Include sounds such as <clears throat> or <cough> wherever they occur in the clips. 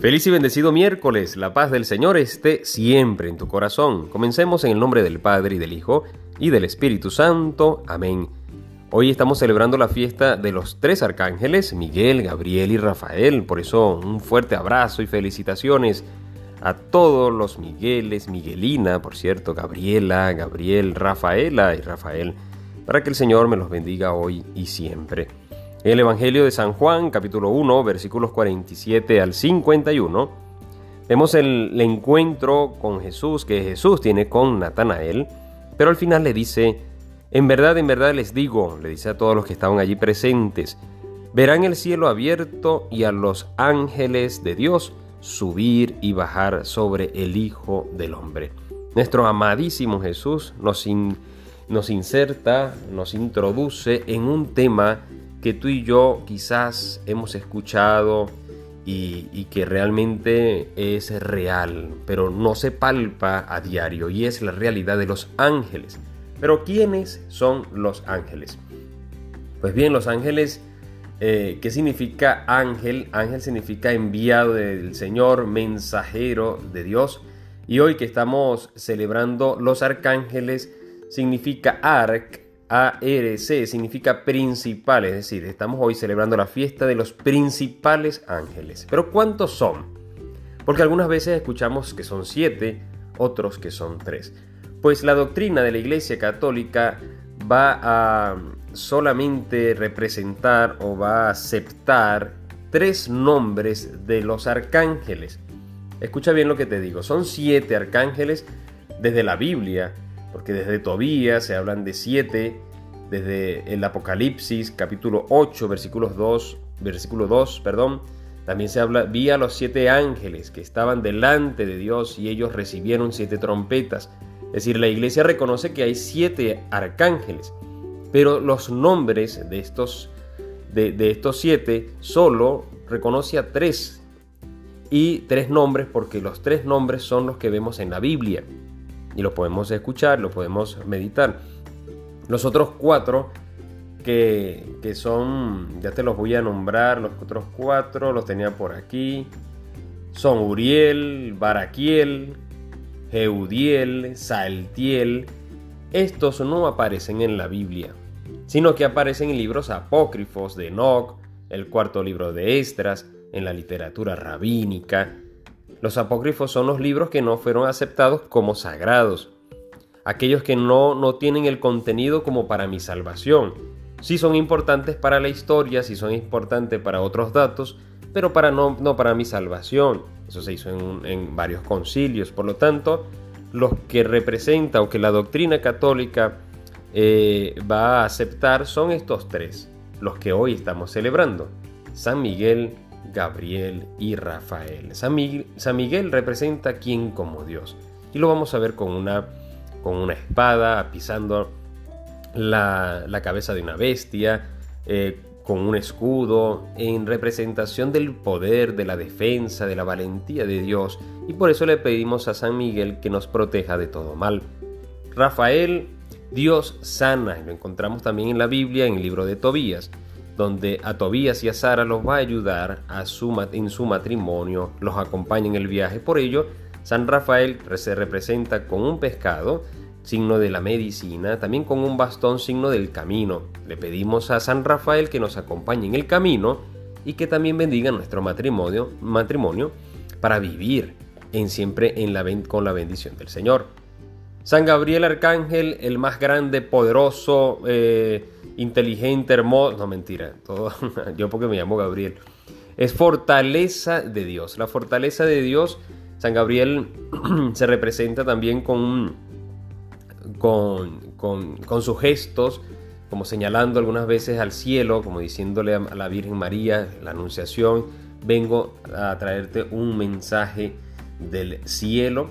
Feliz y bendecido miércoles, la paz del Señor esté siempre en tu corazón. Comencemos en el nombre del Padre y del Hijo y del Espíritu Santo. Amén. Hoy estamos celebrando la fiesta de los tres arcángeles, Miguel, Gabriel y Rafael. Por eso un fuerte abrazo y felicitaciones a todos los Migueles, Miguelina, por cierto, Gabriela, Gabriel, Rafaela y Rafael, para que el Señor me los bendiga hoy y siempre. El Evangelio de San Juan, capítulo 1, versículos 47 al 51, vemos el, encuentro con Jesús que Jesús tiene con Natanael, pero al final le dice, en verdad, en verdad les digo, le dice a todos los que estaban allí presentes, verán el cielo abierto y a los ángeles de Dios subir y bajar sobre el Hijo del Hombre. Nuestro amadísimo Jesús nos, nos inserta, nos introduce en un tema que tú y yo quizás hemos escuchado y, que realmente es real, pero no se palpa a diario y es la realidad de los ángeles. Pero ¿quiénes son los ángeles? Pues bien, los ángeles, eh, ¿qué significa ángel? Ángel significa enviado del Señor, mensajero de Dios. Y hoy que estamos celebrando los arcángeles, significa arc, ARC significa principal, es decir, estamos hoy celebrando la fiesta de los principales ángeles. Pero ¿cuántos son? Porque algunas veces escuchamos que son siete, otros que son tres. Pues la doctrina de la Iglesia Católica va a solamente representar o va a aceptar tres nombres de los arcángeles. Escucha bien lo que te digo, son siete arcángeles desde la Biblia, porque desde Tobías se hablan de siete, desde el Apocalipsis capítulo 8 versículos 2, versículo 2, perdón, también se habla, vi a los siete ángeles que estaban delante de Dios y ellos recibieron siete trompetas. Es decir, la iglesia reconoce que hay siete arcángeles, pero los nombres de estos, de, de estos siete solo reconoce a tres. Y tres nombres porque los tres nombres son los que vemos en la Biblia y lo podemos escuchar, lo podemos meditar. Los otros cuatro que, son, ya te los voy a nombrar, los otros cuatro los tenía por aquí, son Uriel, Baraquiel, Jeudiel, Saltiel. Estos no aparecen en la Biblia, sino que aparecen en libros apócrifos de Enoch, el cuarto libro de Estras, en la literatura rabínica, los apócrifos son los libros que no fueron aceptados como sagrados, aquellos que no, no tienen el contenido como para mi salvación. Sí son importantes para la historia, sí son importantes para otros datos, pero para no, no para mi salvación. Eso se hizo en, varios concilios. Por lo tanto, los que representa o que la doctrina católica eh, va a aceptar son estos tres, los que hoy estamos celebrando. San Miguel, Gabriel y Rafael. San Miguel, representa a como Dios. Y lo vamos a ver con una, con una espada, pisando la, cabeza de una bestia, eh, con un escudo, en representación del poder, de la defensa, de la valentía de Dios. Y por eso le pedimos a San Miguel que nos proteja de todo mal. Rafael, Dios sana, lo encontramos también en la Biblia, en el libro de Tobías donde a Tobías y a Sara los va a ayudar a en su matrimonio, los acompaña en el viaje. Por ello, San Rafael se representa con un pescado, signo de la medicina, también con un bastón, signo del camino. Le pedimos a San Rafael que nos acompañe en el camino y que también bendiga nuestro matrimonio, matrimonio para vivir en siempre con la bendición del Señor. San Gabriel Arcángel, el más grande, poderoso, eh, inteligente, hermoso. No, mentira. Todo, <laughs> yo porque me llamo Gabriel. Es fortaleza de Dios. La fortaleza de Dios, San Gabriel <clears throat> se representa también con, con, con, sus gestos, como señalando algunas veces al cielo, como diciéndole a la Virgen María, la Anunciación, vengo a traerte un mensaje del cielo.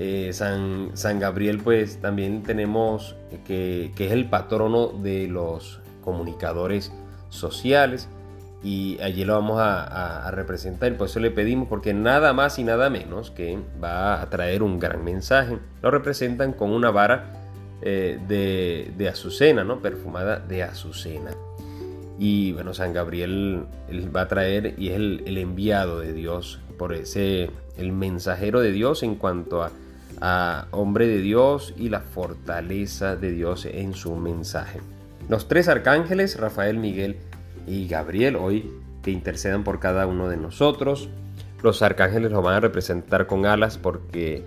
Eh, San, San, Gabriel pues también tenemos que, es el patrono de los comunicadores sociales y allí lo vamos a, representar. Por eso le pedimos, porque nada más y nada menos que va a traer un gran mensaje. Lo representan con una vara eh, de, azucena, ¿no? perfumada de azucena. Y bueno, San Gabriel va a traer y es el, el enviado de Dios por ese, el mensajero de Dios en cuanto a, a hombre de Dios y la fortaleza de Dios en su mensaje. Los tres arcángeles, Rafael, Miguel y Gabriel, hoy que intercedan por cada uno de nosotros. Los arcángeles los van a representar con alas porque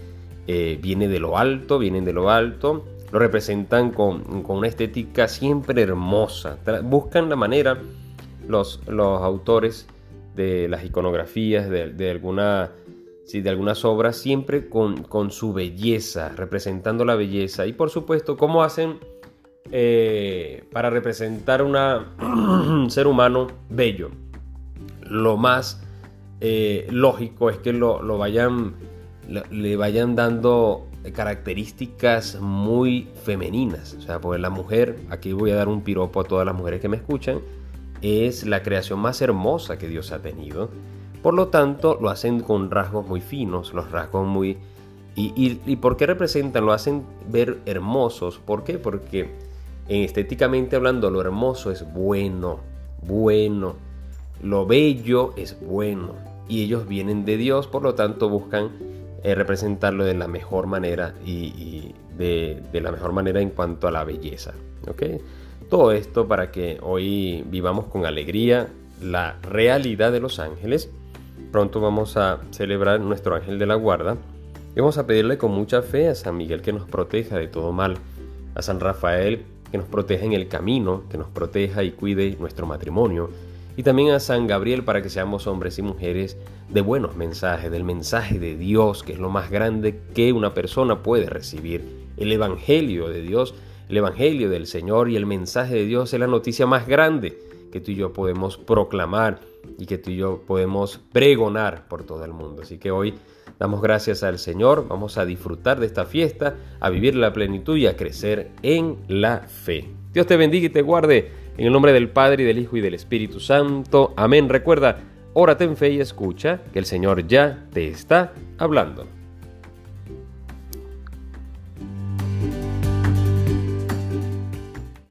eh, viene de lo alto, vienen de lo alto. Lo representan con, una estética siempre hermosa. Buscan la manera, los, los autores de las iconografías, de, alguna, de algunas obras, siempre con, con, su belleza, representando la belleza. Y por supuesto, cómo hacen eh, para representar un <clears throat> ser humano bello. Lo más eh, lógico es que lo, vayan, le vayan dando características muy femeninas. O sea, pues la mujer, aquí voy a dar un piropo a todas las mujeres que me escuchan, es la creación más hermosa que Dios ha tenido. Por lo tanto, lo hacen con rasgos muy finos, los rasgos muy... ¿Y, y, y por qué representan? Lo hacen ver hermosos. ¿Por qué? Porque estéticamente hablando, lo hermoso es bueno, bueno. Lo bello es bueno. Y ellos vienen de Dios, por lo tanto buscan eh, representarlo de la mejor manera y, de, la mejor manera en cuanto a la belleza. Todo esto para que hoy vivamos con alegría la realidad de los ángeles. Pronto vamos a celebrar nuestro ángel de la guarda y vamos a pedirle con mucha fe a San Miguel que nos proteja de todo mal, a San Rafael que nos proteja en el camino, que nos proteja y cuide nuestro matrimonio, y también a San Gabriel para que seamos hombres y mujeres de buenos mensajes, del mensaje de Dios, que es lo más grande que una persona puede recibir. El Evangelio de Dios, el Evangelio del Señor y el mensaje de Dios es la noticia más grande que tú y yo podemos proclamar y que tú y yo podemos pregonar por todo el mundo. Así que hoy Damos gracias al Señor, vamos a disfrutar de esta fiesta, a vivir la plenitud y a crecer en la fe. Dios te bendiga y te guarde en el nombre del Padre y del Hijo y del Espíritu Santo. Amén. Recuerda, órate en fe y escucha que el Señor ya te está hablando.